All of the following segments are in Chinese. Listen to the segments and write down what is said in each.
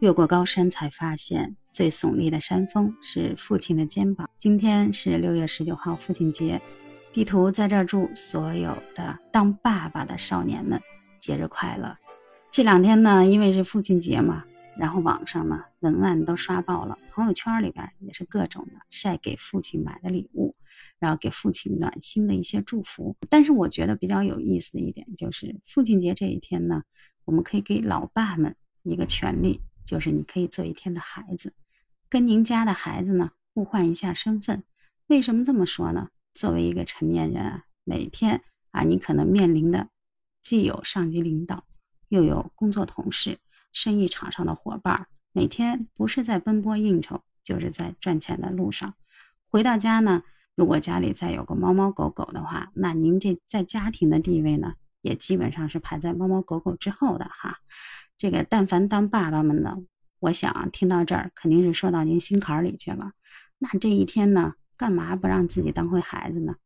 越过高山，才发现最耸立的山峰是父亲的肩膀。今天是六月十九号，父亲节。地图在这儿祝所有的当爸爸的少年们节日快乐。这两天呢，因为是父亲节嘛，然后网上呢文案都刷爆了，朋友圈里边也是各种的晒给父亲买的礼物，然后给父亲暖心的一些祝福。但是我觉得比较有意思的一点就是，父亲节这一天呢，我们可以给老爸们一个权利。就是你可以做一天的孩子，跟您家的孩子呢互换一下身份。为什么这么说呢？作为一个成年人啊，每天啊，你可能面临的既有上级领导，又有工作同事、生意场上的伙伴，每天不是在奔波应酬，就是在赚钱的路上。回到家呢，如果家里再有个猫猫狗狗的话，那您这在家庭的地位呢，也基本上是排在猫猫狗狗之后的哈。这个但凡当爸爸们的，我想听到这儿肯定是说到您心坎里去了。那这一天呢，干嘛不让自己当回孩子呢？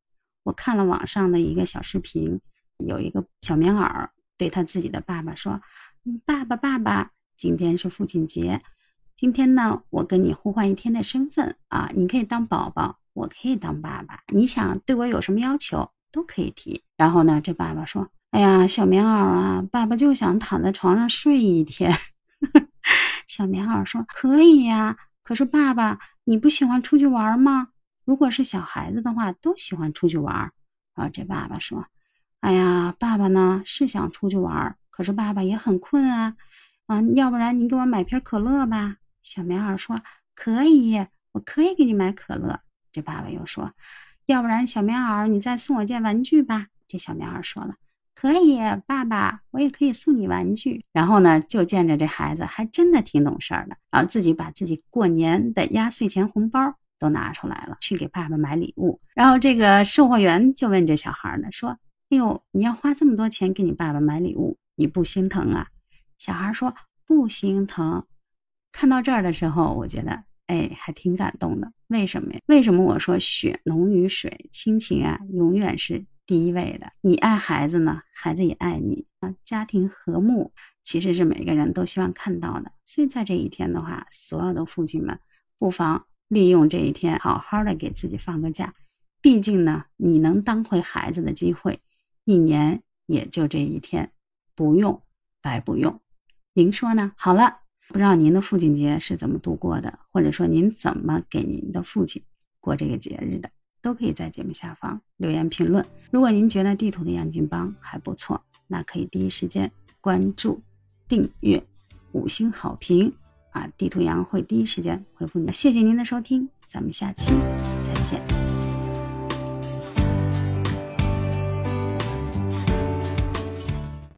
我看了网上的一个小视频，有一个小棉袄对他自己的爸爸说：“爸爸，爸爸，今天是父亲节，今天呢，我跟你互换一天的身份啊，你可以当宝宝，我可以当爸爸。你想对我有什么要求都可以提。”然后呢，这爸爸说。哎呀，小棉袄啊，爸爸就想躺在床上睡一天。小棉袄说：“可以呀，可是爸爸，你不喜欢出去玩吗？如果是小孩子的话，都喜欢出去玩。”然后这爸爸说：“哎呀，爸爸呢是想出去玩，可是爸爸也很困啊。啊，要不然你给我买瓶可乐吧。”小棉袄说：“可以，我可以给你买可乐。”这爸爸又说：“要不然小棉袄，你再送我件玩具吧。”这小棉袄说了。可以，爸爸，我也可以送你玩具。然后呢，就见着这孩子还真的挺懂事儿的，然后自己把自己过年的压岁钱红包都拿出来了，去给爸爸买礼物。然后这个售货员就问这小孩呢，说：“哎呦，你要花这么多钱给你爸爸买礼物，你不心疼啊？”小孩说：“不心疼。”看到这儿的时候，我觉得，哎，还挺感动的。为什么呀？为什么我说血浓于水，亲情啊，永远是。第一位的，你爱孩子呢，孩子也爱你啊。家庭和睦其实是每个人都希望看到的。所以在这一天的话，所有的父亲们不妨利用这一天，好好的给自己放个假。毕竟呢，你能当回孩子的机会，一年也就这一天，不用白不用。您说呢？好了，不知道您的父亲节是怎么度过的，或者说您怎么给您的父亲过这个节日的？都可以在节目下方留言评论。如果您觉得地图的杨金帮还不错，那可以第一时间关注、订阅、五星好评啊！地图杨会第一时间回复你。谢谢您的收听，咱们下期再见。